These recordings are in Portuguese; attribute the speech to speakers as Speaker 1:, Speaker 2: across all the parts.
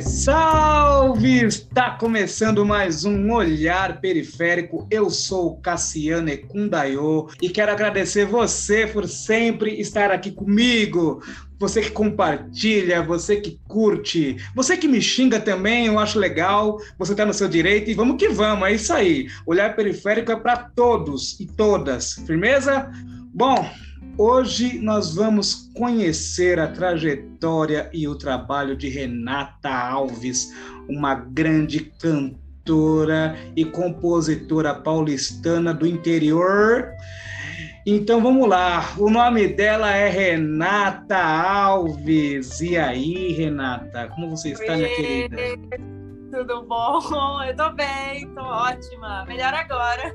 Speaker 1: Salve! Está começando mais um Olhar Periférico. Eu sou Cassiano Ekundayo e quero agradecer você por sempre estar aqui comigo. Você que compartilha, você que curte, você que me xinga também, eu acho legal. Você está no seu direito e vamos que vamos, é isso aí. Olhar Periférico é para todos e todas. Firmeza? Bom, Hoje nós vamos conhecer a trajetória e o trabalho de Renata Alves, uma grande cantora e compositora paulistana do interior. Então vamos lá, o nome dela é Renata Alves. E aí, Renata, como você está, minha querida?
Speaker 2: Tudo bom? Eu tô bem, tô ótima. Melhor agora.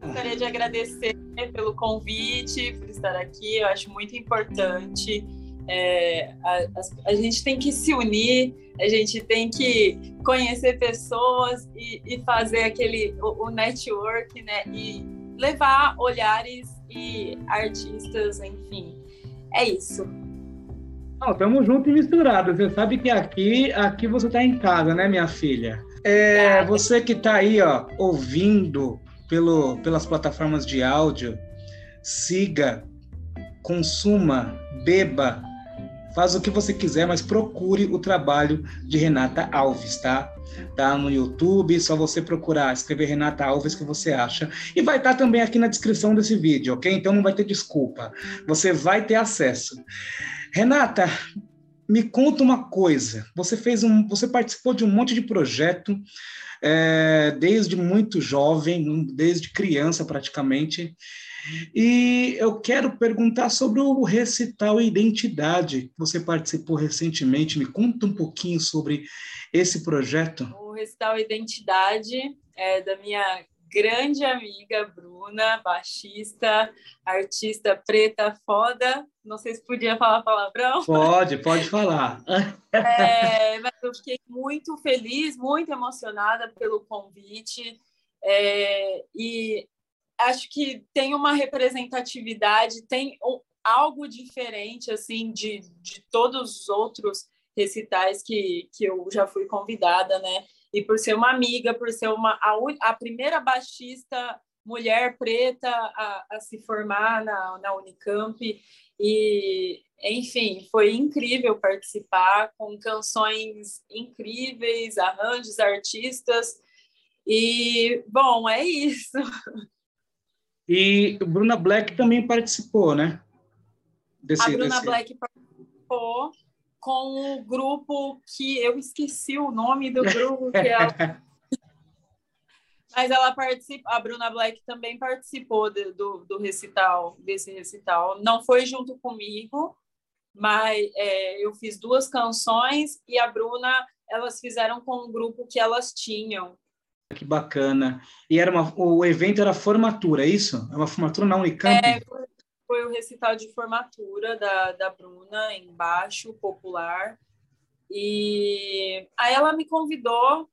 Speaker 2: Gostaria de agradecer pelo convite, por estar aqui. Eu acho muito importante. É, a, a, a, gente tem que se unir, a gente tem que conhecer pessoas e, e fazer aquele o, o, network, né? E levar olhares e artistas, enfim. É isso.
Speaker 1: Não, estamos juntos e misturados. Você sabe que aqui, aqui você está em casa, né, minha filha? É, você que está aí, ó, ouvindo pelo, pelas plataformas de áudio, siga, consuma, beba, faz o que você quiser, mas procure o trabalho de Renata Alves, tá? Tá no YouTube, só você procurar, escrever Renata Alves que você acha. E vai estar tá também aqui na descrição desse vídeo, ok? Então não vai ter desculpa. Você vai ter acesso. Renata, me conta uma coisa. Você fez um, você participou de um monte de projeto é, desde muito jovem, desde criança praticamente. E eu quero perguntar sobre o recital Identidade. Você participou recentemente, me conta um pouquinho sobre esse projeto.
Speaker 2: O recital Identidade é da minha grande amiga Bruna, baixista, artista preta foda. Não sei se podia falar palavrão.
Speaker 1: Pode, pode falar.
Speaker 2: É, mas eu fiquei muito feliz, muito emocionada pelo convite. É, e acho que tem uma representatividade, tem algo diferente assim de, de todos os outros recitais que, que eu já fui convidada, né? E por ser uma amiga, por ser uma a, a primeira baixista mulher preta a, a se formar na, na Unicamp e enfim foi incrível participar com canções incríveis, arranjos, artistas e bom é isso.
Speaker 1: E Bruna Black também participou, né?
Speaker 2: Desse, a Bruna desse... Black participou com o grupo que eu esqueci o nome do grupo que ela... Mas ela participa, a Bruna Black também participou de, do, do recital, desse recital. Não foi junto comigo, mas é, eu fiz duas canções e a Bruna, elas fizeram com um grupo que elas tinham.
Speaker 1: Que bacana. E era uma, o evento era formatura, é isso? É uma formatura na Unicamp?
Speaker 2: É, foi o recital de formatura da, da Bruna, embaixo, popular. E aí ela me convidou.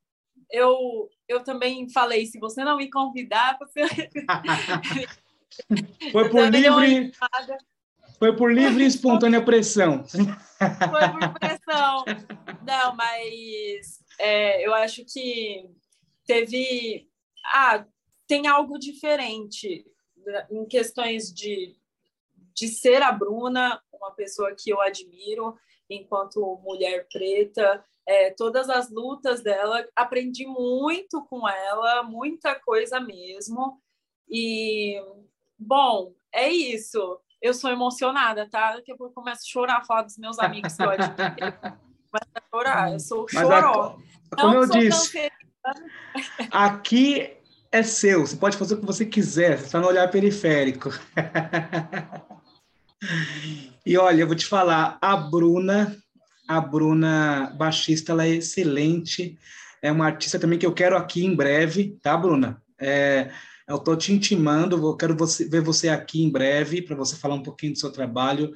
Speaker 2: Eu, eu também falei: se você não me convidar, você.
Speaker 1: foi por livre. Foi por livre e espontânea pressão.
Speaker 2: Foi por pressão. Não, mas é, eu acho que teve. Ah, tem algo diferente né, em questões de de ser a Bruna, uma pessoa que eu admiro enquanto mulher preta, é, todas as lutas dela, aprendi muito com ela, muita coisa mesmo. E, bom, é isso. Eu sou emocionada, tá? Daqui a pouco eu começo a chorar, falar dos meus amigos que eu admiro. Começo a chorar, eu sou choró.
Speaker 1: Como eu disse, aqui é seu, você pode fazer o que você quiser, você está no olhar periférico. E olha, eu vou te falar, a Bruna, a Bruna baixista, ela é excelente. É uma artista também que eu quero aqui em breve, tá, Bruna? É, eu estou te intimando, eu quero você, ver você aqui em breve para você falar um pouquinho do seu trabalho.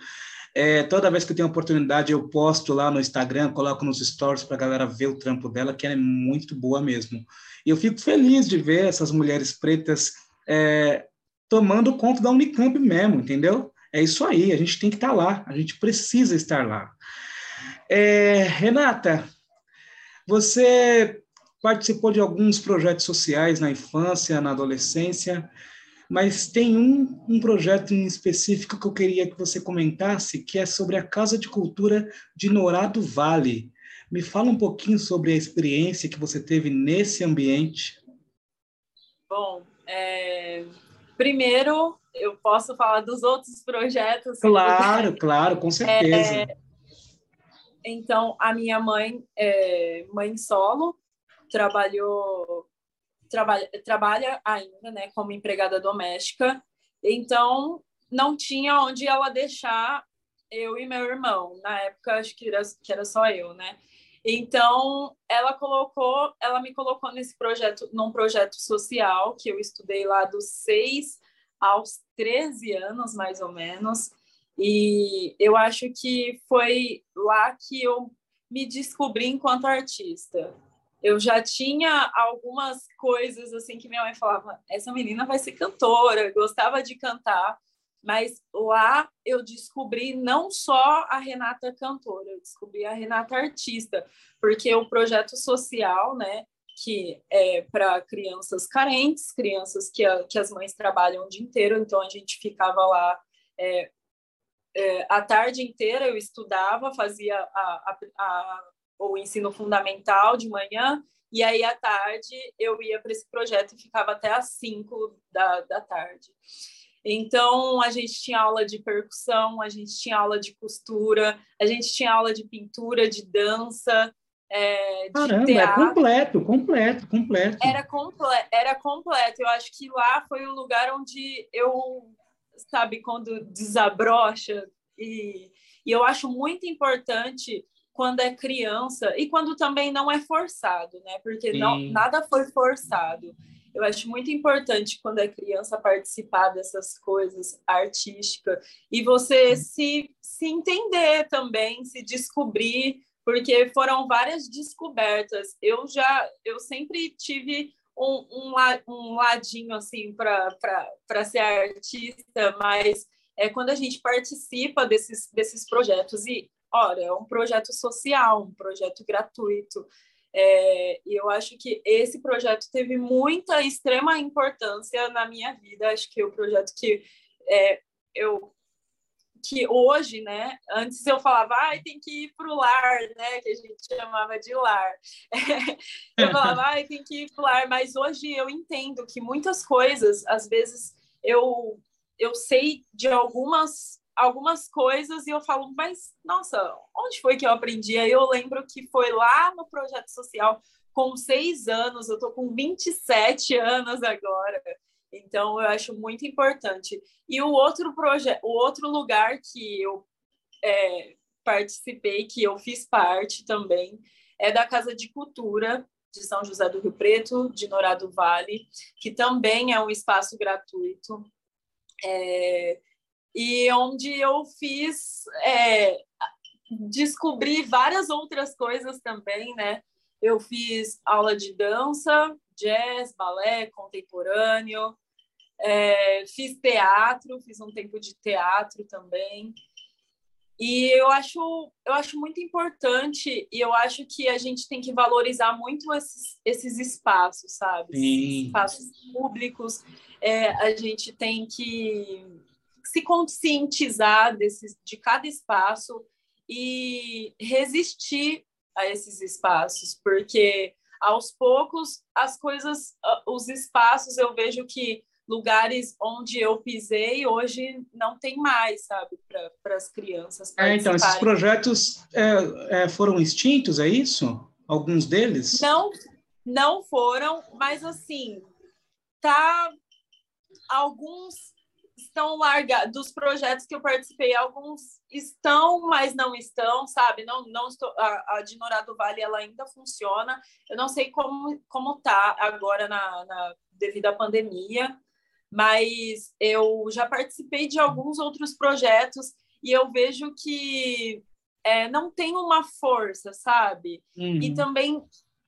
Speaker 1: É, toda vez que eu tenho oportunidade, eu posto lá no Instagram, coloco nos stories para a galera ver o trampo dela, que ela é muito boa mesmo. E eu fico feliz de ver essas mulheres pretas é, tomando conta da Unicamp mesmo, entendeu? É isso aí, a gente tem que estar lá, a gente precisa estar lá. É, Renata, Você participou de alguns projetos sociais na infância, na adolescência, mas tem um, um projeto em específico que eu queria que você comentasse, que é sobre a Casa de Cultura de Norado Vale. Me fala um pouquinho sobre a experiência que você teve nesse ambiente.
Speaker 2: Bom, é... primeiro eu posso falar dos outros projetos.
Speaker 1: Claro, claro, com certeza.
Speaker 2: É... Então, a minha mãe é mãe solo, trabalhou trabalha, trabalha ainda, né, como empregada doméstica. Então, não tinha onde ela deixar eu e meu irmão. Na época, acho que era, que era só eu, né? Então, ela colocou, ela me colocou nesse projeto, num projeto social que eu estudei lá dos seis aos 13 anos, mais ou menos. E eu acho que foi lá que eu me descobri enquanto artista eu já tinha algumas coisas assim que minha mãe falava: essa menina vai ser cantora, gostava de cantar. Mas lá eu descobri não só a Renata cantora, eu descobri a Renata artista, porque o projeto social, né, que é para crianças carentes, crianças que, a, que as mães trabalham o dia inteiro, então a gente ficava lá é, é, a tarde inteira, eu estudava, fazia a, a, o ensino fundamental de manhã, e aí à tarde eu ia para esse projeto e ficava até às 5 da, da tarde. Então, a gente tinha aula de percussão, a gente tinha aula de costura, a gente tinha aula de pintura, de dança, é, de
Speaker 1: Caramba, é
Speaker 2: teatro.
Speaker 1: é completo, completo, completo.
Speaker 2: Era, comple era completo. Eu acho que lá foi o lugar onde eu, sabe, quando desabrocha. E, e eu acho muito importante quando é criança e quando também não é forçado, né? Porque não, nada foi forçado. Eu acho muito importante quando é criança participar dessas coisas artísticas e você se, se entender também, se descobrir, porque foram várias descobertas. Eu já, eu sempre tive um, um, um ladinho assim para ser artista, mas é quando a gente participa desses, desses projetos e olha, é um projeto social, um projeto gratuito. É, e eu acho que esse projeto teve muita, extrema importância na minha vida. Acho que o projeto que é, eu que hoje, né? Antes eu falava, ah, tem que ir para o lar, né? Que a gente chamava de lar. eu falava, ah, tem que ir para o lar, mas hoje eu entendo que muitas coisas, às vezes, eu, eu sei de algumas algumas coisas e eu falo, mas nossa, onde foi que eu aprendi? Aí eu lembro que foi lá no projeto social, com seis anos, eu estou com 27 anos agora. Então eu acho muito importante. E o outro projeto, o outro lugar que eu é, participei, que eu fiz parte também, é da Casa de Cultura de São José do Rio Preto, de Norado Vale, que também é um espaço gratuito. É, e onde eu fiz é, descobri várias outras coisas também, né? Eu fiz aula de dança, jazz, balé, contemporâneo, é, fiz teatro, fiz um tempo de teatro também. E eu acho, eu acho muito importante e eu acho que a gente tem que valorizar muito esses, esses espaços, sabe? Esses espaços públicos. É, a gente tem que se conscientizar desse, de cada espaço e resistir a esses espaços, porque aos poucos as coisas, ah, os espaços eu vejo que lugares onde eu pisei hoje não tem mais, sabe, para as crianças.
Speaker 1: É, então, esses projetos é, é, foram extintos, é isso? Alguns deles?
Speaker 2: Não, não foram, mas assim, tá alguns estão largados, dos projetos que eu participei, alguns estão, mas não estão, sabe? Não, não estou, a, a de Norado Vale ela ainda funciona. Eu não sei como como tá agora na, na devido à pandemia, mas eu já participei de alguns outros projetos e eu vejo que é, não tem uma força, sabe? Uhum. E também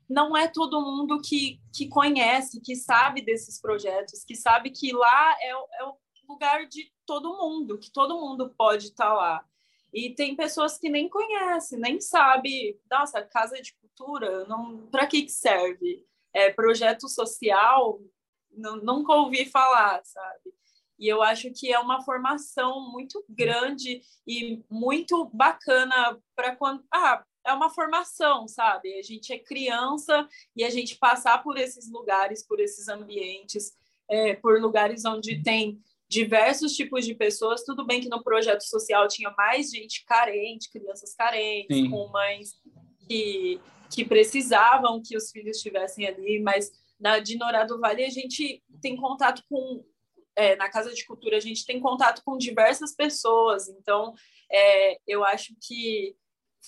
Speaker 2: não é todo mundo que, que conhece, que sabe desses projetos, que sabe que lá é, é o lugar de todo mundo, que todo mundo pode estar tá lá. E tem pessoas que nem conhecem, nem sabem, nossa, casa de cultura, não, para que, que serve? É, projeto social, não, nunca ouvi falar, sabe? E eu acho que é uma formação muito grande e muito bacana para quando. Ah, é uma formação, sabe? A gente é criança e a gente passar por esses lugares, por esses ambientes, é, por lugares onde tem diversos tipos de pessoas. Tudo bem que no projeto social tinha mais gente carente, crianças carentes, Sim. com mães que, que precisavam que os filhos estivessem ali, mas na de Norá do Vale a gente tem contato com é, na Casa de Cultura a gente tem contato com diversas pessoas, então é, eu acho que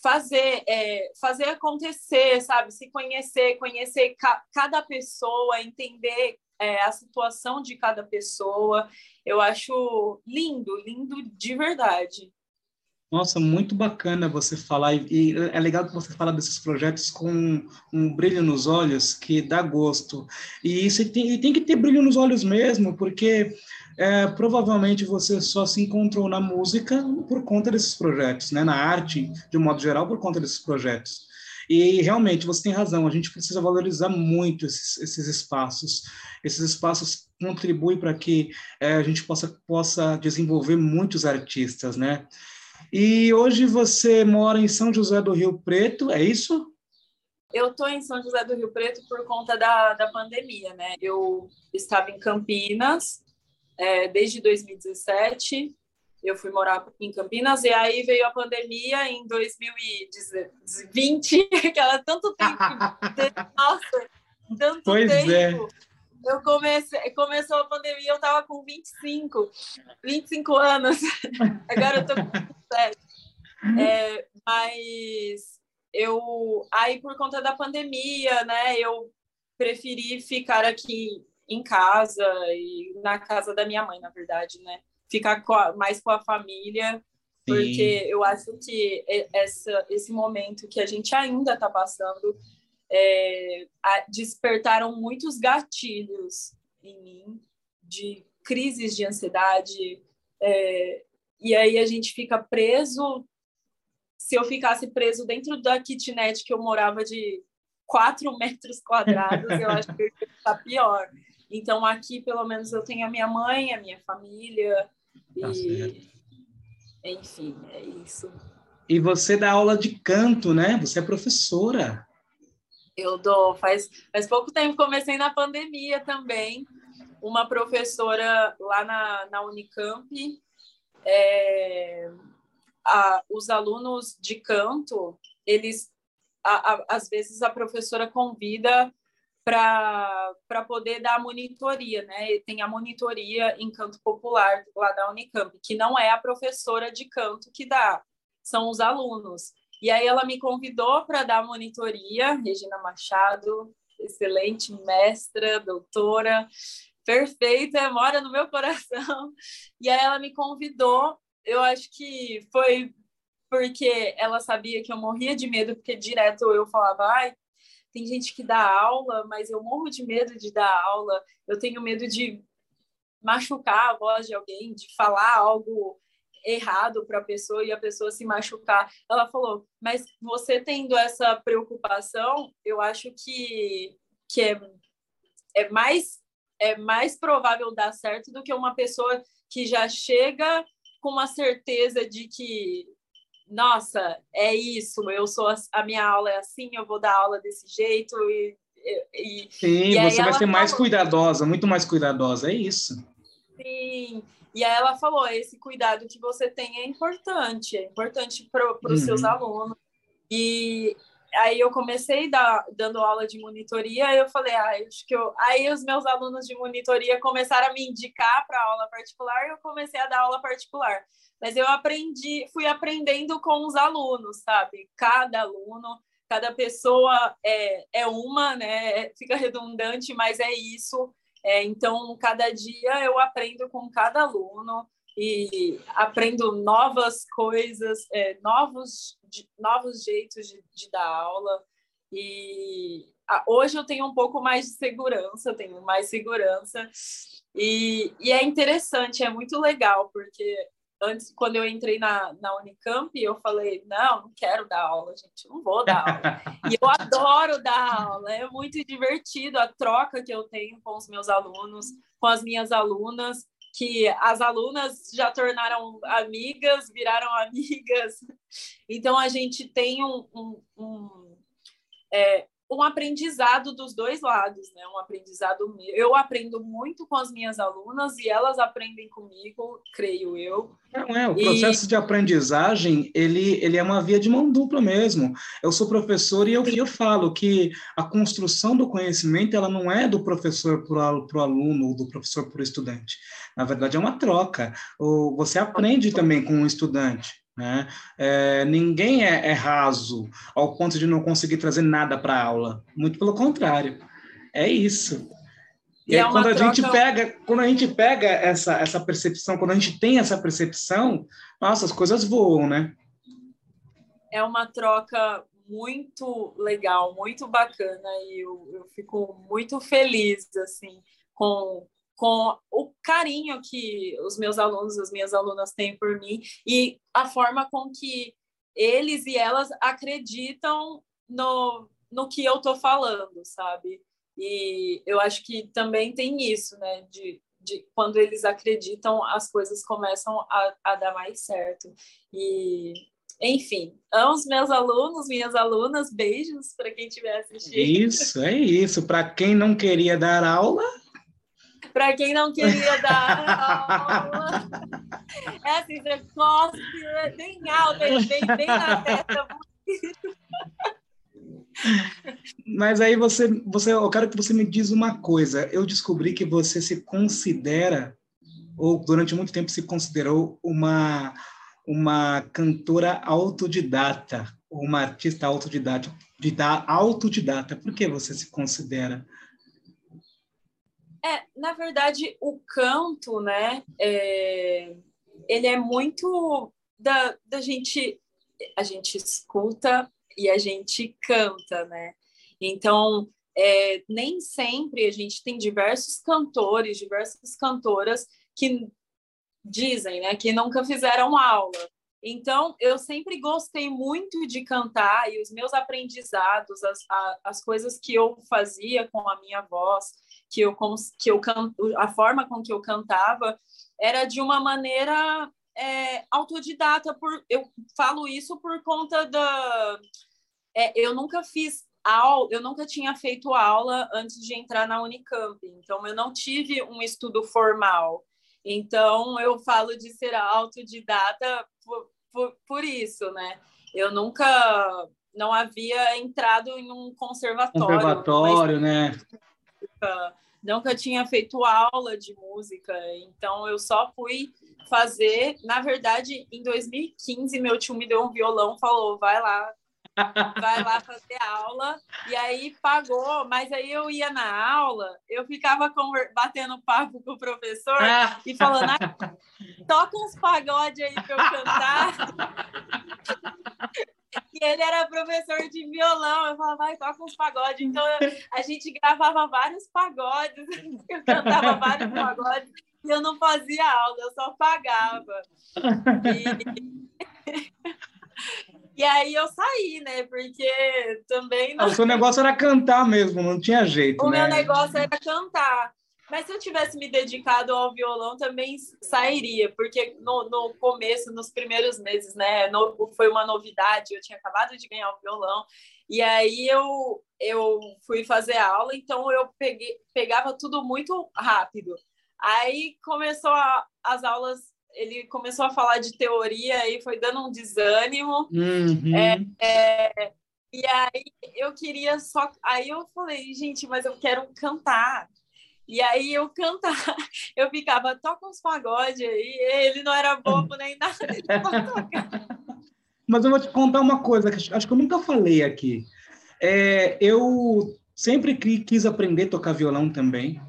Speaker 2: fazer é, fazer acontecer, sabe, se conhecer, conhecer ca cada pessoa, entender é, a situação de cada pessoa, eu acho lindo, lindo de verdade.
Speaker 1: Nossa, muito bacana você falar, e é legal que você fala desses projetos com um brilho nos olhos que dá gosto. E isso tem, e tem que ter brilho nos olhos mesmo, porque é, provavelmente você só se encontrou na música por conta desses projetos, né? na arte, de um modo geral, por conta desses projetos. E realmente você tem razão, a gente precisa valorizar muito esses, esses espaços. Esses espaços contribuem para que é, a gente possa, possa desenvolver muitos artistas, né? E hoje você mora em São José do Rio Preto, é isso?
Speaker 2: Eu estou em São José do Rio Preto por conta da, da pandemia, né? Eu estava em Campinas é, desde 2017. Eu fui morar em Campinas e aí veio a pandemia em 2020, que era tanto tempo. nossa, tanto pois é. tempo. É eu comecei, começou a pandemia, eu tava com 25, 25 anos. Agora eu tô com 27. É, mas eu aí por conta da pandemia, né, eu preferi ficar aqui em casa e na casa da minha mãe, na verdade, né? Ficar com a, mais com a família, porque Sim. eu acho que essa, esse momento que a gente ainda está passando é, despertaram muitos gatilhos em mim de crises de ansiedade. É, e aí a gente fica preso. Se eu ficasse preso dentro da kitnet que eu morava de quatro metros quadrados, eu acho que está pior. Então aqui, pelo menos, eu tenho a minha mãe, a minha família tá e enfim, é isso.
Speaker 1: E você dá aula de canto, né? Você é professora.
Speaker 2: Eu dou, faz, faz pouco tempo, comecei na pandemia também. Uma professora lá na, na Unicamp, é, a, os alunos de canto, eles, a, a, às vezes a professora convida para poder dar a monitoria, né? Tem a monitoria em canto popular lá da Unicamp, que não é a professora de canto que dá, são os alunos. E aí ela me convidou para dar monitoria, Regina Machado, excelente mestra, doutora, perfeita, mora no meu coração. E aí ela me convidou, eu acho que foi porque ela sabia que eu morria de medo, porque direto eu falava, ai, tem gente que dá aula, mas eu morro de medo de dar aula, eu tenho medo de machucar a voz de alguém, de falar algo errado para a pessoa e a pessoa se machucar. Ela falou, mas você tendo essa preocupação, eu acho que, que é, é, mais, é mais provável dar certo do que uma pessoa que já chega com uma certeza de que nossa, é isso, eu sou a, minha aula é assim, eu vou dar aula desse jeito e,
Speaker 1: e Sim, e você vai ser mais falou, cuidadosa, muito mais cuidadosa, é isso.
Speaker 2: Sim, e aí ela falou: esse cuidado que você tem é importante, é importante para os uhum. seus alunos. E aí eu comecei dar, dando aula de monitoria, e eu falei, ah, acho que eu... aí os meus alunos de monitoria começaram a me indicar para aula particular, e eu comecei a dar aula particular. Mas eu aprendi, fui aprendendo com os alunos, sabe? Cada aluno, cada pessoa é, é uma, né? Fica redundante, mas é isso. É, então, cada dia eu aprendo com cada aluno e aprendo novas coisas, é, novos, novos jeitos de, de, dar aula. E a, hoje eu tenho um pouco mais de segurança, tenho mais segurança. E, e é interessante, é muito legal, porque antes, quando eu entrei na, na Unicamp, eu falei, não, não quero dar aula, gente, não vou dar aula. e eu adoro dar aula, é muito divertido a troca que eu tenho com os meus alunos, com as minhas alunas, que as alunas já tornaram amigas, viraram amigas. Então, a gente tem um, um, um é, um aprendizado dos dois lados, né? Um aprendizado eu aprendo muito com as minhas alunas e elas aprendem comigo, creio eu.
Speaker 1: Não é, o processo e... de aprendizagem, ele, ele é uma via de mão dupla mesmo. Eu sou professor e eu, eu falo que a construção do conhecimento, ela não é do professor para o aluno ou do professor para o estudante. Na verdade, é uma troca. Você aprende também com o estudante. Né? É, ninguém é, é, raso ao ponto de não conseguir trazer nada para a aula. Muito pelo contrário. É isso. E, e é quando a troca... gente pega, quando a gente pega essa, essa percepção, quando a gente tem essa percepção, nossa, as coisas voam, né?
Speaker 2: É uma troca muito legal, muito bacana e eu, eu fico muito feliz assim com com o carinho que os meus alunos, as minhas alunas têm por mim e a forma com que eles e elas acreditam no, no que eu estou falando, sabe? E eu acho que também tem isso, né? De, de quando eles acreditam, as coisas começam a, a dar mais certo. E, enfim, amo os meus alunos, minhas alunas, beijos para quem estiver assistindo.
Speaker 1: Isso, é isso. Para quem não queria dar aula,
Speaker 2: para quem não queria dar aula, é assim, você cospe bem alto, bem, bem na testa.
Speaker 1: Mas aí você, você, eu quero que você me diz uma coisa. Eu descobri que você se considera, ou durante muito tempo se considerou uma uma cantora autodidata, uma artista autodidata, autodidata. Por que você se considera
Speaker 2: é, na verdade, o canto, né, é, ele é muito da, da gente, a gente escuta e a gente canta, né? Então, é, nem sempre a gente tem diversos cantores, diversas cantoras que dizem, né, que nunca fizeram aula. Então, eu sempre gostei muito de cantar e os meus aprendizados, as, as coisas que eu fazia com a minha voz, que eu, que eu a forma com que eu cantava era de uma maneira é, autodidata. Por, eu falo isso por conta da. É, eu nunca fiz aula, eu nunca tinha feito aula antes de entrar na Unicamp, então eu não tive um estudo formal. Então eu falo de ser autodidata por, por, por isso, né? Eu nunca não havia entrado em um conservatório.
Speaker 1: Conservatório, né?
Speaker 2: Nunca tinha feito aula de música, então eu só fui fazer. Na verdade, em 2015, meu tio me deu um violão, falou: vai lá, vai lá fazer aula, e aí pagou, mas aí eu ia na aula, eu ficava batendo papo com o professor e falando: ah, toca uns pagodes aí para eu cantar. E ele era professor de violão. Eu falava, vai, toca uns pagodes. Então a gente gravava vários pagodes, eu cantava vários pagodes e eu não fazia aula, eu só pagava. E... e aí eu saí, né? Porque também.
Speaker 1: Não... O seu negócio era cantar mesmo, não tinha jeito.
Speaker 2: O
Speaker 1: né?
Speaker 2: meu negócio era cantar. Mas se eu tivesse me dedicado ao violão, também sairia, porque no, no começo, nos primeiros meses, né, no, foi uma novidade, eu tinha acabado de ganhar o violão, e aí eu, eu fui fazer aula, então eu peguei, pegava tudo muito rápido. Aí começou a, as aulas, ele começou a falar de teoria, e foi dando um desânimo.
Speaker 1: Uhum.
Speaker 2: É, é, e aí eu queria só. Aí eu falei, gente, mas eu quero cantar. E aí eu cantava, eu ficava, toca uns pagodes aí, ele não era bobo nem nada,
Speaker 1: Mas eu vou te contar uma coisa, que acho que eu nunca falei aqui. É, eu sempre quis aprender a tocar violão também,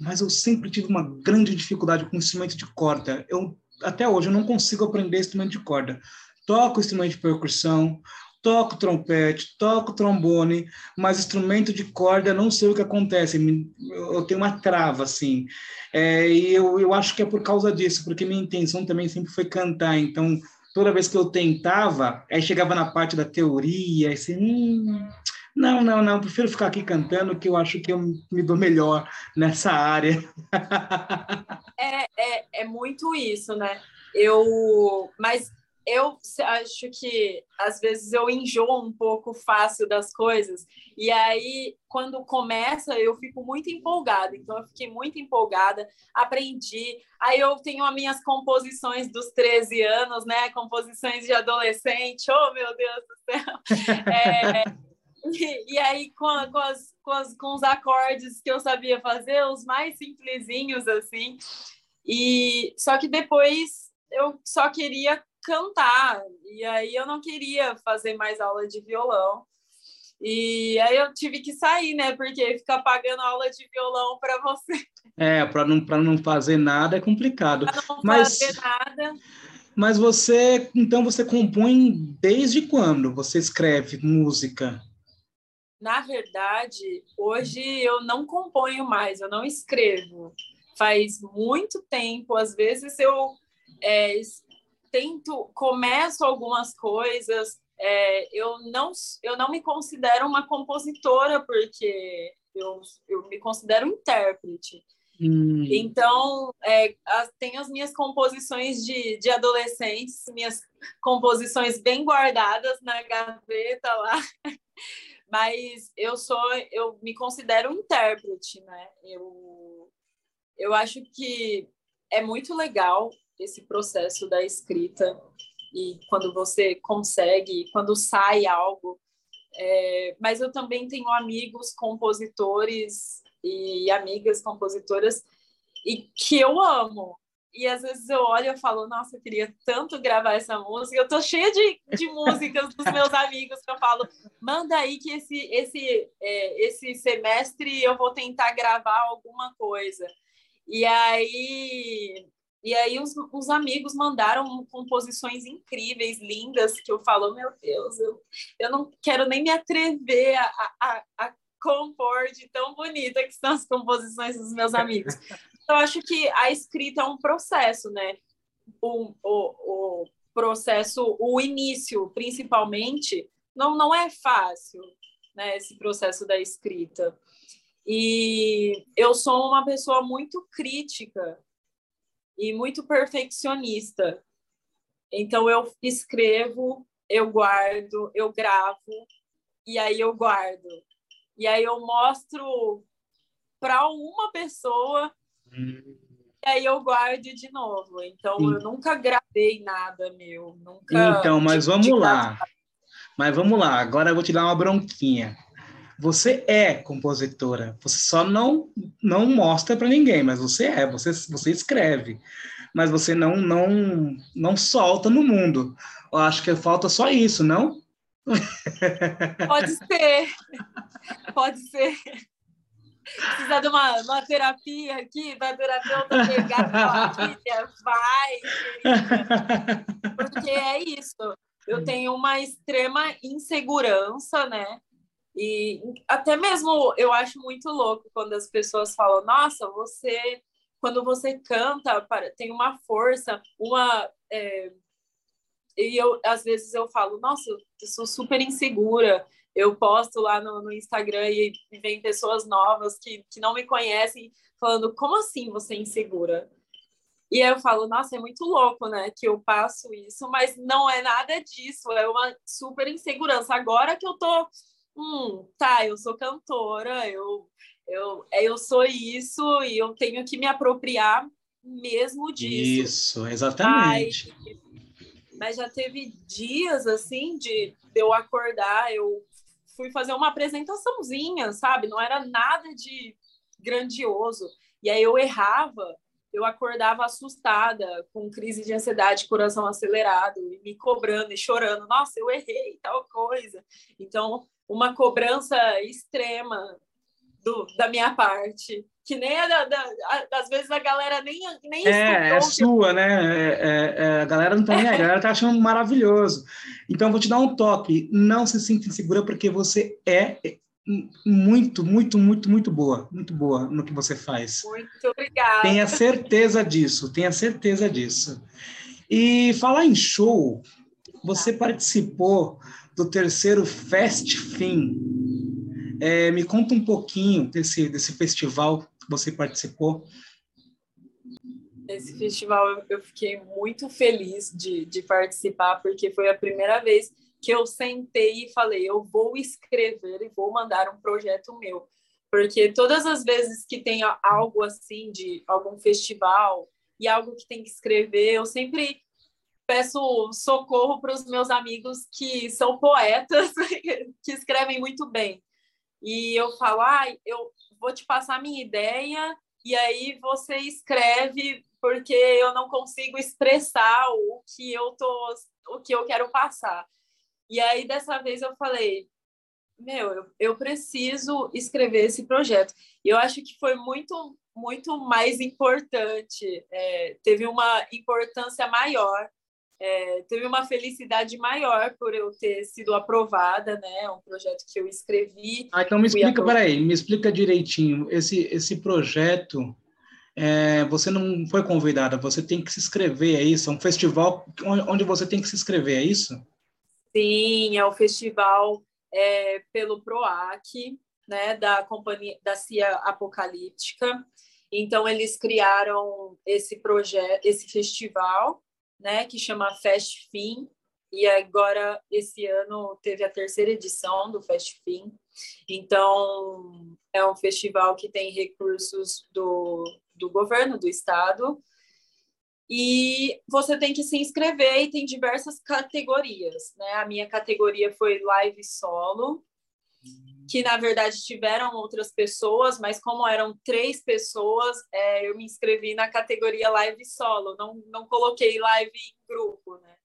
Speaker 1: mas eu sempre tive uma grande dificuldade com instrumento de corda. Eu, até hoje eu não consigo aprender instrumento de corda. Toco instrumento de percussão, toco trompete, toco trombone, mas instrumento de corda, não sei o que acontece, eu tenho uma trava, assim. É, e eu, eu acho que é por causa disso, porque minha intenção também sempre foi cantar, então toda vez que eu tentava, aí chegava na parte da teoria, assim, hum, não, não, não, prefiro ficar aqui cantando, que eu acho que eu me dou melhor nessa área.
Speaker 2: é, é, é muito isso, né? Eu, mas eu acho que às vezes eu enjoo um pouco fácil das coisas. E aí quando começa eu fico muito empolgada. Então eu fiquei muito empolgada aprendi. Aí eu tenho as minhas composições dos 13 anos né? Composições de adolescente. Oh meu Deus do céu! É, e, e, aí com, com, as, com, as, com os acordes que eu sabia fazer os mais simplesinhos assim. E só que depois eu só queria cantar. E aí eu não queria fazer mais aula de violão. E aí eu tive que sair, né? Porque ficar pagando aula de violão para você.
Speaker 1: É, para não, não fazer nada é complicado. Para
Speaker 2: não Mas... fazer nada.
Speaker 1: Mas você, então você compõe desde quando você escreve música?
Speaker 2: Na verdade, hoje eu não componho mais, eu não escrevo. Faz muito tempo, às vezes eu é, tento, começo algumas coisas. É, eu, não, eu não me considero uma compositora, porque eu, eu me considero intérprete. Hum. Então, é, as, tem as minhas composições de, de adolescentes, minhas composições bem guardadas na gaveta lá. Mas eu sou, eu me considero intérprete, né? Eu, eu acho que é muito legal esse processo da escrita e quando você consegue, quando sai algo. É, mas eu também tenho amigos compositores e amigas compositoras e que eu amo. E às vezes eu olho e falo, nossa, eu queria tanto gravar essa música. Eu tô cheia de, de músicas dos meus amigos que eu falo, manda aí que esse, esse, é, esse semestre eu vou tentar gravar alguma coisa. E aí e aí os, os amigos mandaram composições incríveis, lindas, que eu falo, meu Deus, eu, eu não quero nem me atrever a, a, a compor de tão bonita que são as composições dos meus amigos. Então, eu acho que a escrita é um processo, né? O, o, o processo, o início, principalmente, não, não é fácil, né? Esse processo da escrita. E eu sou uma pessoa muito crítica e muito perfeccionista. Então eu escrevo, eu guardo, eu gravo e aí eu guardo. E aí eu mostro para uma pessoa hum. e aí eu guardo de novo. Então Sim. eu nunca gravei nada meu, nunca
Speaker 1: Então, mas vamos lá. Mas vamos lá, agora eu vou te dar uma bronquinha. Você é compositora, você só não não mostra para ninguém, mas você é, você você escreve, mas você não não não solta no mundo. Eu acho que falta só isso, não?
Speaker 2: Pode ser, pode ser. Precisa de uma, uma terapia aqui, para terapeuta pegar filha, vai, porque é isso. Eu tenho uma extrema insegurança, né? E até mesmo eu acho muito louco quando as pessoas falam: nossa, você, quando você canta, tem uma força, uma. É... E eu, às vezes, eu falo: nossa, eu sou super insegura. Eu posto lá no, no Instagram e, vem pessoas novas que, que não me conhecem falando: como assim você é insegura? E aí eu falo, nossa, é muito louco, né? Que eu passo isso, mas não é nada disso, é uma super insegurança. Agora que eu tô hum, tá, eu sou cantora, eu, eu, é, eu sou isso e eu tenho que me apropriar mesmo disso.
Speaker 1: Isso, exatamente.
Speaker 2: Mas, mas já teve dias, assim, de, de eu acordar, eu fui fazer uma apresentaçãozinha, sabe? Não era nada de grandioso. E aí eu errava, eu acordava assustada, com crise de ansiedade, coração acelerado, e me cobrando e chorando. Nossa, eu errei tal coisa. Então, uma cobrança extrema do, da minha parte. Que nem a, da, da, às vezes a galera nem, nem
Speaker 1: É, é sua, né? É, é, é, a galera não tá nem aí, a galera tá achando maravilhoso. Então, vou te dar um toque. Não se sinta insegura, porque você é muito, muito, muito, muito boa. Muito boa no que você faz.
Speaker 2: Muito obrigada.
Speaker 1: Tenha certeza disso. Tenha certeza disso. E falar em show, você participou do terceiro Fest Fim. É, me conta um pouquinho desse, desse festival que você participou.
Speaker 2: Esse festival eu fiquei muito feliz de, de participar, porque foi a primeira vez que eu sentei e falei: eu vou escrever e vou mandar um projeto meu. Porque todas as vezes que tem algo assim, de algum festival, e algo que tem que escrever, eu sempre peço socorro para os meus amigos que são poetas, que escrevem muito bem. E eu falo, ah, eu vou te passar a minha ideia e aí você escreve porque eu não consigo expressar o que eu tô, o que eu quero passar. E aí dessa vez eu falei, meu, eu, eu preciso escrever esse projeto. E eu acho que foi muito, muito mais importante, é, teve uma importância maior, é, teve uma felicidade maior por eu ter sido aprovada, né? Um projeto que eu escrevi.
Speaker 1: Ah, então me explica, peraí, me explica direitinho. Esse, esse projeto é, você não foi convidada, você tem que se inscrever, é isso? É um festival onde você tem que se inscrever, é isso?
Speaker 2: Sim, é o festival é, pelo PROAC, né, da companhia da CIA Apocalíptica. Então eles criaram esse projeto, esse festival, né, que chama Fest Fim, e agora esse ano teve a terceira edição do Fest Fim. Então é um festival que tem recursos do do governo do estado. E você tem que se inscrever e tem diversas categorias, né? A minha categoria foi live solo, que na verdade tiveram outras pessoas, mas como eram três pessoas, é, eu me inscrevi na categoria live solo, não, não coloquei live em grupo, né?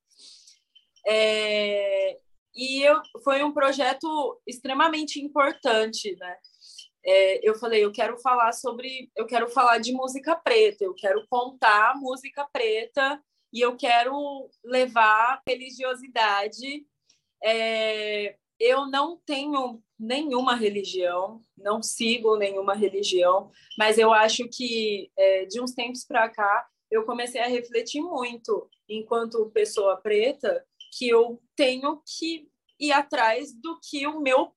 Speaker 2: É, e eu, foi um projeto extremamente importante, né? é, eu falei, eu quero falar sobre, eu quero falar de música preta, eu quero contar música preta e eu quero levar religiosidade. É, eu não tenho nenhuma religião, não sigo nenhuma religião, mas eu acho que é, de uns tempos para cá eu comecei a refletir muito, enquanto pessoa preta, que eu tenho que ir atrás do que o meu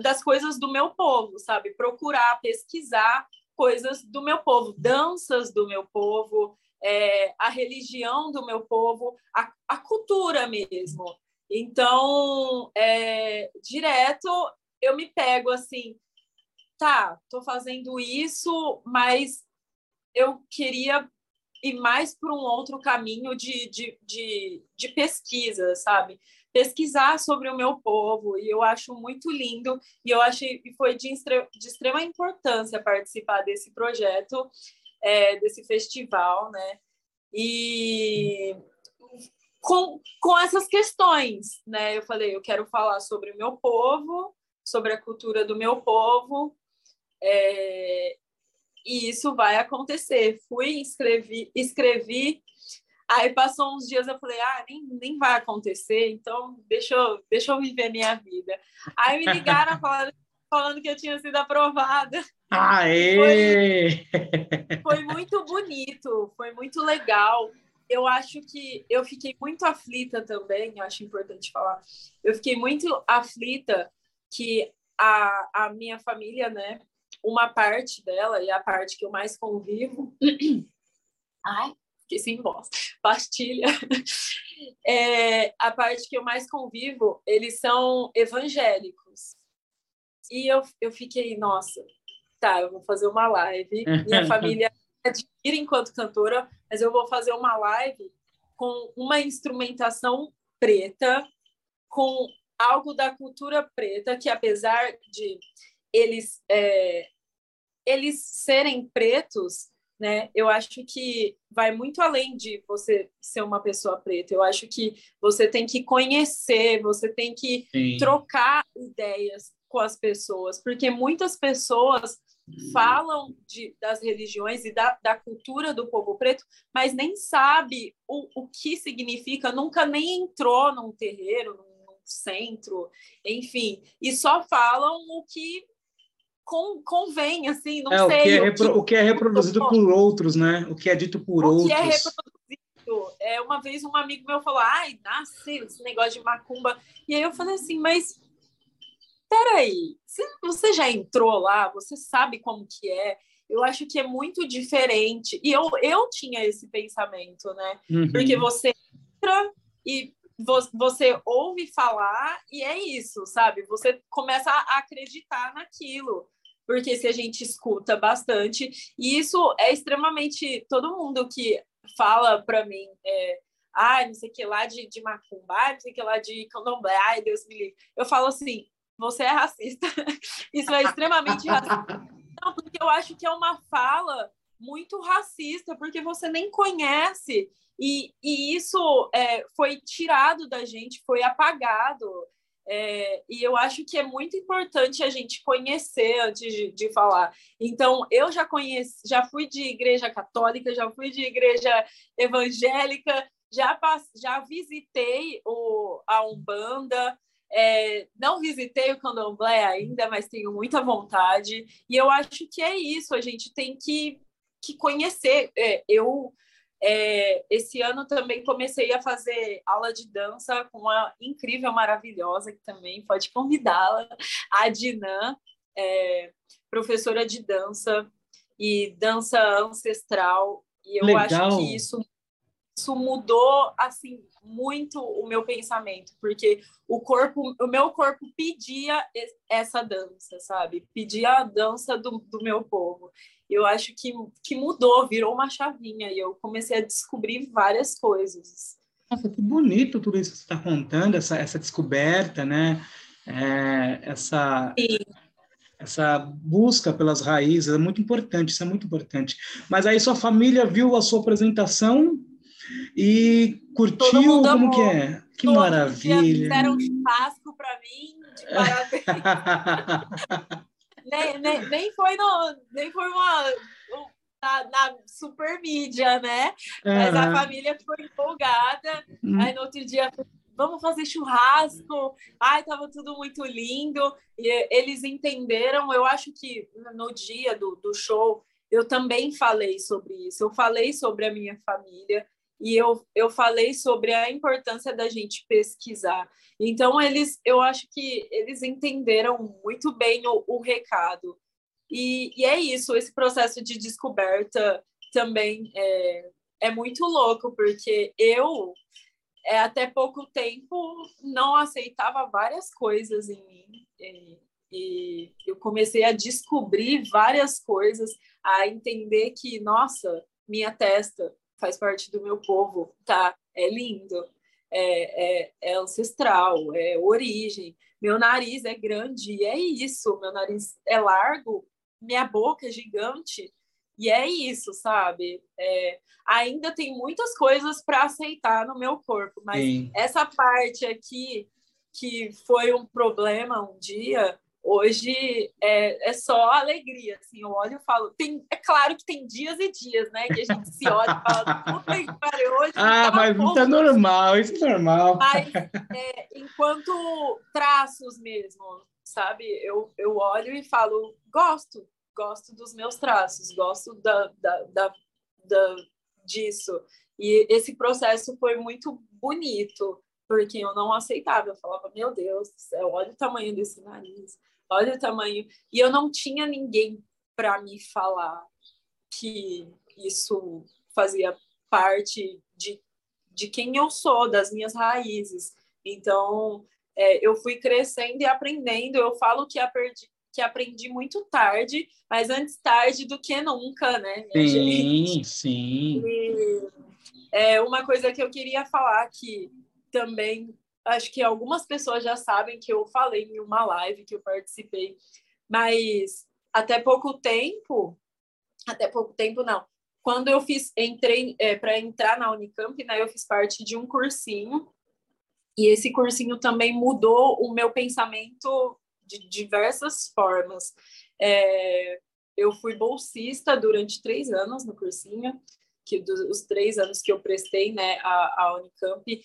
Speaker 2: das coisas do meu povo, sabe? Procurar, pesquisar coisas do meu povo, danças do meu povo, é, a religião do meu povo, a, a cultura mesmo. Então, é, direto eu me pego assim, tá, tô fazendo isso, mas eu queria ir mais para um outro caminho de, de, de, de pesquisa, sabe? pesquisar sobre o meu povo e eu acho muito lindo e eu achei que foi de, de extrema importância participar desse projeto, é, desse festival, né? E com, com essas questões, né? Eu falei, eu quero falar sobre o meu povo, sobre a cultura do meu povo, é, e isso vai acontecer. Fui, escrevi, escrevi Aí passou uns dias, eu falei, ah, nem, nem vai acontecer, então deixa eu, deixa eu viver minha vida. Aí me ligaram falando, falando que eu tinha sido aprovada.
Speaker 1: Aê!
Speaker 2: Foi, foi muito bonito, foi muito legal. Eu acho que eu fiquei muito aflita também, eu acho importante falar. Eu fiquei muito aflita que a, a minha família, né, uma parte dela, e a parte que eu mais convivo. Ai, fiquei sem voz, pastilha. É, a parte que eu mais convivo, eles são evangélicos. E eu, eu fiquei, nossa, tá, eu vou fazer uma live. Minha família admira enquanto cantora, mas eu vou fazer uma live com uma instrumentação preta, com algo da cultura preta, que apesar de eles, é, eles serem pretos, né? Eu acho que vai muito além de você ser uma pessoa preta. Eu acho que você tem que conhecer, você tem que Sim. trocar ideias com as pessoas, porque muitas pessoas falam de, das religiões e da, da, cultura do povo preto, mas nem sabe o, o que significa, nunca nem entrou num terreiro, num, num centro, enfim, e só falam o que com, convém, assim, não
Speaker 1: é,
Speaker 2: sei.
Speaker 1: O que, é repro, o que é reproduzido por outros, né? O que é dito por
Speaker 2: o
Speaker 1: outros.
Speaker 2: Que é reproduzido. É, uma vez um amigo meu falou, ai, nasce esse negócio de macumba. E aí eu falei assim, mas peraí, você já entrou lá, você sabe como que é. Eu acho que é muito diferente. E eu, eu tinha esse pensamento, né? Uhum. Porque você entra e você ouve falar e é isso, sabe? Você começa a acreditar naquilo. Porque se a gente escuta bastante, e isso é extremamente. Todo mundo que fala para mim, é, ah, não sei o que lá de, de macumba, não sei o que lá de candomblé, ai, Deus me livre. Eu falo assim, você é racista. Isso é extremamente racista. Não, porque eu acho que é uma fala muito racista, porque você nem conhece. E, e isso é, foi tirado da gente, foi apagado. É, e eu acho que é muito importante a gente conhecer antes de, de, falar. Então, eu já conheci, já fui de igreja católica, já fui de igreja evangélica, já, já visitei o, a Umbanda, é, não visitei o candomblé ainda, mas tenho muita vontade. E eu acho que é isso, a gente tem que, que conhecer. É, eu, é, esse ano também comecei a fazer aula de dança com uma incrível, maravilhosa, que também pode convidá-la, a Dinan, é, professora de dança e dança ancestral. E eu Legal. acho que isso isso mudou assim muito o meu pensamento, porque o corpo, o meu corpo pedia essa dança, sabe? Pedia a dança do, do meu povo. Eu acho que, que mudou, virou uma chavinha e eu comecei a descobrir várias coisas.
Speaker 1: Nossa, que bonito tudo isso que você está contando, essa, essa descoberta, né? É, essa Sim essa busca pelas raízes é muito importante, isso é muito importante. Mas aí sua família viu a sua apresentação e curtiu como que é? Que Todo maravilha.
Speaker 2: Fizeram um churrasco para mim de parabéns. nem, nem, nem, foi no, nem foi uma na, na, super mídia, né? Uhum. Mas a família ficou empolgada. Uhum. Aí no outro dia vamos fazer churrasco. Ai, tava tudo muito lindo. E eles entenderam. Eu acho que no dia do, do show eu também falei sobre isso. Eu falei sobre a minha família e eu, eu falei sobre a importância da gente pesquisar. Então, eles, eu acho que eles entenderam muito bem o, o recado. E, e, é isso, esse processo de descoberta também é, é muito louco, porque eu, é, até pouco tempo, não aceitava várias coisas em mim. E, e eu comecei a descobrir várias coisas, a entender que, nossa, minha testa faz parte do meu povo, tá? É lindo, é, é, é ancestral, é origem. Meu nariz é grande e é isso. Meu nariz é largo, minha boca é gigante e é isso, sabe? É, ainda tem muitas coisas para aceitar no meu corpo, mas Sim. essa parte aqui que foi um problema um dia, Hoje é, é só alegria, assim, eu olho e falo, tem, é claro que tem dias e dias, né, que a gente se olha e fala, hoje
Speaker 1: Ah, mas isso é normal, isso é normal.
Speaker 2: Mas é, enquanto traços mesmo, sabe, eu, eu olho e falo, gosto, gosto dos meus traços, gosto da, da, da, da disso. E esse processo foi muito bonito, porque eu não aceitava. Eu falava, meu Deus do céu, olha o tamanho desse nariz, olha o tamanho. E eu não tinha ninguém para me falar que isso fazia parte de, de quem eu sou, das minhas raízes. Então, é, eu fui crescendo e aprendendo. Eu falo que aprendi, que aprendi muito tarde, mas antes tarde do que nunca, né?
Speaker 1: Sim, gente? sim.
Speaker 2: E, é uma coisa que eu queria falar que também acho que algumas pessoas já sabem que eu falei em uma live que eu participei, mas até pouco tempo, até pouco tempo não. Quando eu fiz, entrei é, para entrar na Unicamp, né, eu fiz parte de um cursinho e esse cursinho também mudou o meu pensamento de diversas formas. É, eu fui bolsista durante três anos no cursinho, que dos, os três anos que eu prestei, né, a, a Unicamp,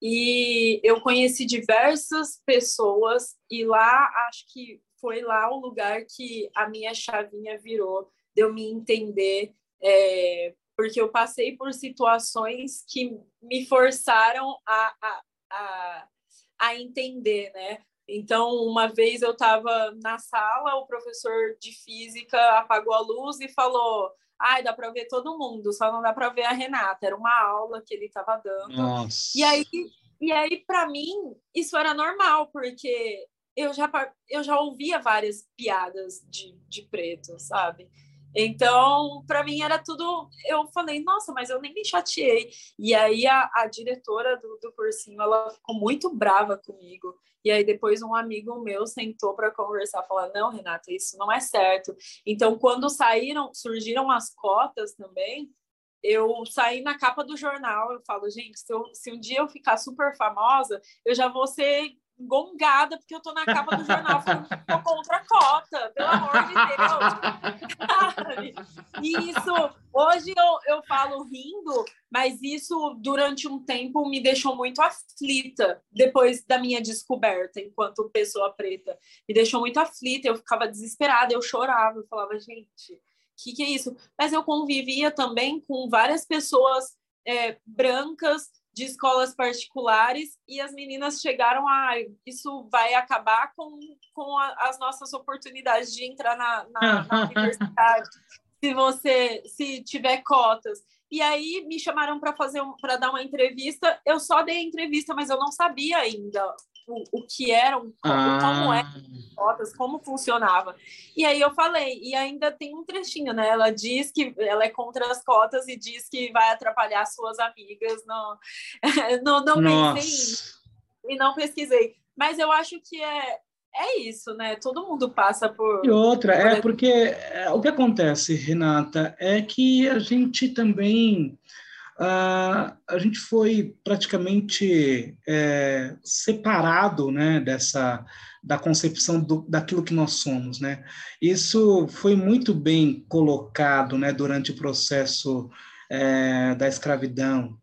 Speaker 2: e eu conheci diversas pessoas e lá acho que foi lá o lugar que a minha chavinha virou, de eu me entender, é, porque eu passei por situações que me forçaram a, a, a, a entender, né? Então, uma vez eu estava na sala, o professor de física apagou a luz e falou: Ai, dá para ver todo mundo, só não dá para ver a Renata. Era uma aula que ele estava dando.
Speaker 1: Nossa.
Speaker 2: E aí, e aí para mim, isso era normal, porque eu já, eu já ouvia várias piadas de, de preto, sabe? Então, para mim era tudo. Eu falei, nossa, mas eu nem me chateei. E aí a, a diretora do, do cursinho ela ficou muito brava comigo. E aí depois um amigo meu sentou para conversar, falar, não, Renata, isso não é certo. Então, quando saíram, surgiram as cotas também. Eu saí na capa do jornal, eu falo, gente, se, eu, se um dia eu ficar super famosa, eu já vou ser gongada porque eu tô na capa do jornal falando que contra a cota, pelo amor de Deus. e isso, hoje eu, eu falo rindo, mas isso durante um tempo me deixou muito aflita depois da minha descoberta enquanto pessoa preta. Me deixou muito aflita, eu ficava desesperada, eu chorava, eu falava, gente, o que, que é isso? Mas eu convivia também com várias pessoas é, brancas de escolas particulares e as meninas chegaram a isso vai acabar com, com a, as nossas oportunidades de entrar na, na, na universidade se você se tiver cotas e aí me chamaram para fazer um, para dar uma entrevista eu só dei a entrevista mas eu não sabia ainda o, o que eram, como, ah. como é cotas, como funcionava. E aí eu falei, e ainda tem um trechinho, né? Ela diz que ela é contra as cotas e diz que vai atrapalhar suas amigas. Não, não, não pensei e não pesquisei. Mas eu acho que é, é isso, né? Todo mundo passa por.
Speaker 1: E outra, é porque é, o que acontece, Renata, é que a gente também Uh, a gente foi praticamente é, separado né, dessa da concepção do, daquilo que nós somos, né? Isso foi muito bem colocado, né, durante o processo é, da escravidão.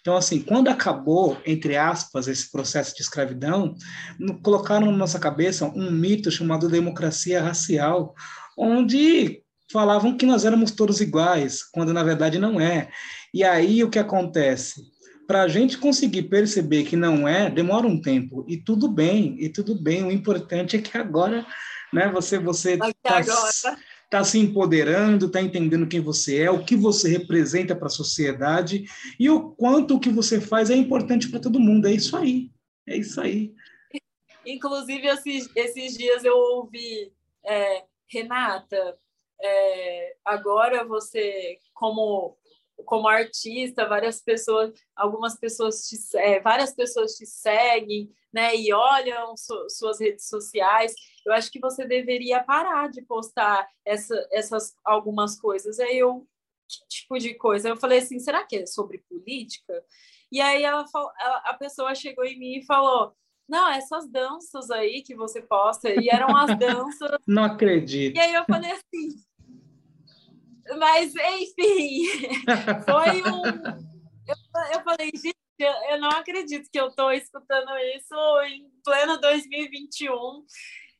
Speaker 1: Então, assim, quando acabou, entre aspas, esse processo de escravidão, colocaram na nossa cabeça um mito chamado democracia racial, onde falavam que nós éramos todos iguais, quando na verdade não é. E aí o que acontece? Para a gente conseguir perceber que não é, demora um tempo. E tudo bem, e tudo bem. O importante é que agora, né, você você está tá se empoderando, está entendendo quem você é, o que você representa para a sociedade e o quanto o que você faz é importante para todo mundo. É isso aí. É isso aí.
Speaker 2: Inclusive, esses, esses dias eu ouvi, é, Renata, é, agora você, como como artista, várias pessoas, algumas pessoas te, é, várias pessoas te seguem, né, e olham su, suas redes sociais. Eu acho que você deveria parar de postar essa, essas algumas coisas. Aí eu, que tipo de coisa? Eu falei assim, será que é sobre política? E aí ela a pessoa chegou em mim e falou não, essas danças aí que você posta, e eram as danças.
Speaker 1: Não acredito.
Speaker 2: E aí eu falei assim, mas, enfim, foi um. Eu, eu falei, gente, eu não acredito que eu estou escutando isso em pleno 2021.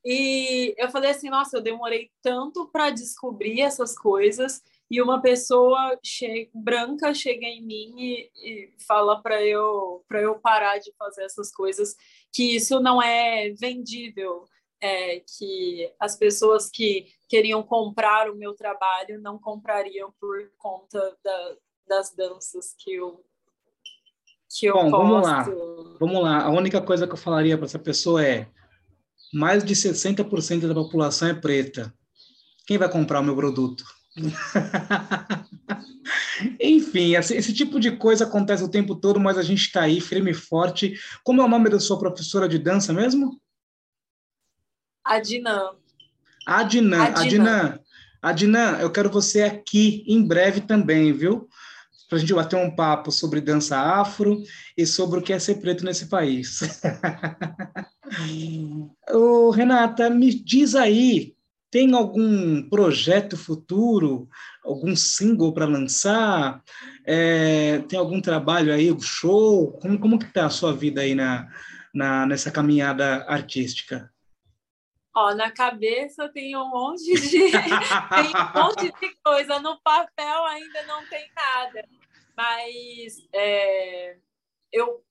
Speaker 2: E eu falei assim, nossa, eu demorei tanto para descobrir essas coisas e uma pessoa che branca chega em mim e, e fala para eu para eu parar de fazer essas coisas, que isso não é vendível é, que as pessoas que queriam comprar o meu trabalho não comprariam por conta da, das danças que eu que eu Bom, posto.
Speaker 1: vamos lá. Vamos lá. A única coisa que eu falaria para essa pessoa é mais de 60% da população é preta. Quem vai comprar o meu produto? Enfim, esse, tipo de coisa acontece o tempo todo, mas a gente está aí firme e forte. Como é o nome da sua professora de dança mesmo?
Speaker 2: Adnan.
Speaker 1: Adnan, Adnan. Adnan, eu quero você aqui em breve também, viu? Para a gente bater um papo sobre dança afro e sobre o que é ser preto nesse país. Ô, Renata, me diz aí, tem algum projeto futuro, algum single para lançar? É, tem algum trabalho aí, show? Como, como que tá a sua vida aí na, na, nessa caminhada artística?
Speaker 2: Ó, na cabeça tem um monte de tem um monte de coisa. No papel ainda não tem nada. Mas é, eu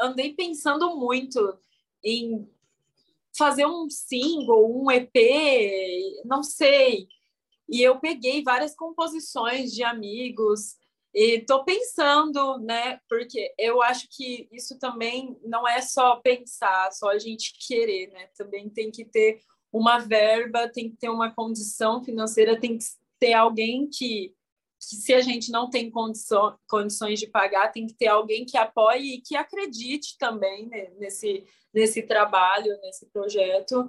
Speaker 2: andei pensando muito em fazer um single, um EP, não sei. E eu peguei várias composições de amigos e estou pensando, né? Porque eu acho que isso também não é só pensar, só a gente querer, né? Também tem que ter uma verba, tem que ter uma condição financeira, tem que ter alguém que, que se a gente não tem condição, condições de pagar, tem que ter alguém que apoie e que acredite também né, nesse, nesse trabalho, nesse projeto.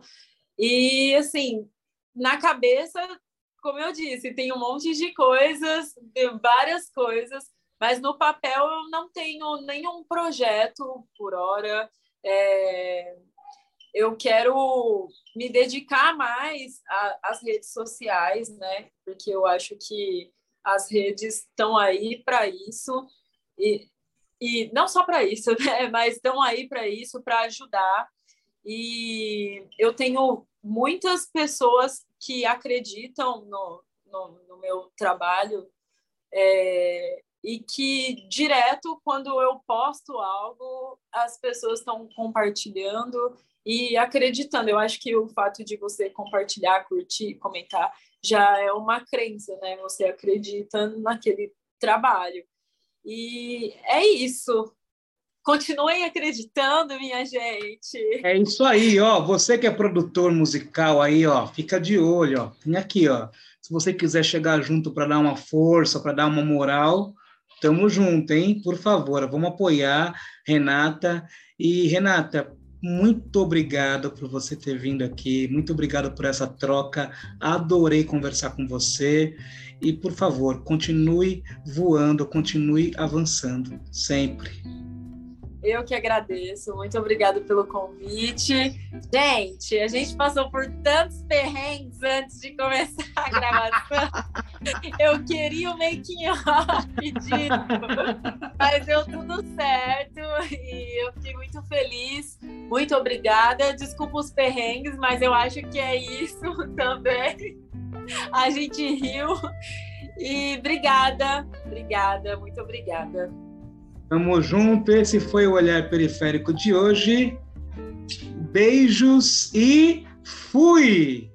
Speaker 2: E, assim, na cabeça como eu disse, tem um monte de coisas, de várias coisas, mas no papel eu não tenho nenhum projeto por hora. É, eu quero me dedicar mais às redes sociais, né? Porque eu acho que as redes estão aí para isso e, e não só para isso, né? Mas estão aí para isso, para ajudar. E eu tenho muitas pessoas que acreditam no, no, no meu trabalho é, e que direto quando eu posto algo as pessoas estão compartilhando e acreditando. Eu acho que o fato de você compartilhar, curtir, comentar já é uma crença, né? Você acredita naquele trabalho. E é isso. Continuem acreditando, minha gente.
Speaker 1: É isso aí, ó. Você que é produtor musical aí, ó, fica de olho, ó. Tem aqui, ó. Se você quiser chegar junto para dar uma força, para dar uma moral, tamo junto, hein? Por favor, vamos apoiar Renata. E Renata, muito obrigado por você ter vindo aqui. Muito obrigado por essa troca. Adorei conversar com você. E por favor, continue voando, continue avançando sempre.
Speaker 2: Eu que agradeço. Muito obrigado pelo convite. Gente, a gente passou por tantos perrengues antes de começar a gravação. Eu queria o making off disso, mas deu tudo certo e eu fiquei muito feliz. Muito obrigada. Desculpa os perrengues, mas eu acho que é isso também. A gente riu. E obrigada, obrigada, muito obrigada.
Speaker 1: Tamo junto. Esse foi o Olhar Periférico de hoje. Beijos e fui!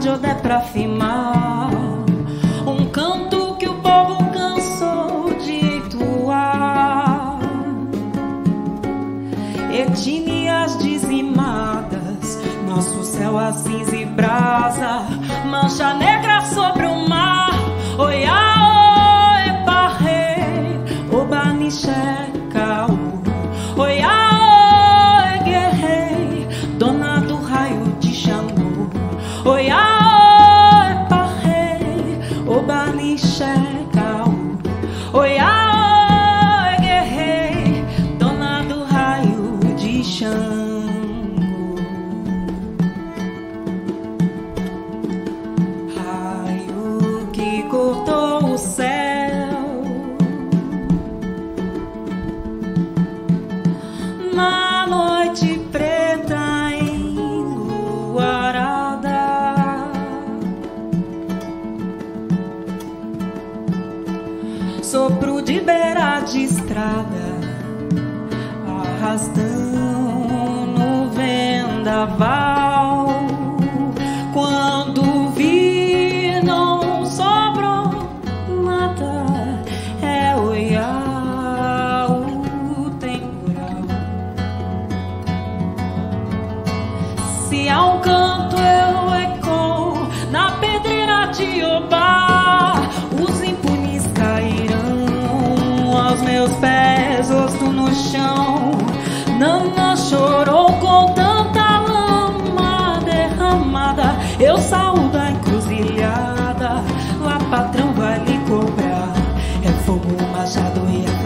Speaker 3: rádio é pra afirmar um canto que o povo cansou de entoar. Etnias dizimadas, nosso céu a cinza e brasa, mancha negra.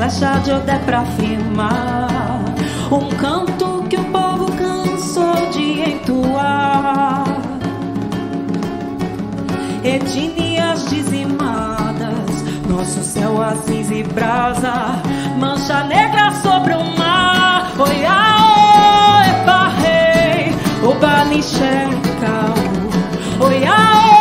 Speaker 3: flecha de Odé pra firmar um canto que o povo cansou de entoar. Etnias dizimadas, nosso céu aziz e brasa, mancha negra sobre o mar. Oi, aô, parrei o nixé, caô. Oi, aô,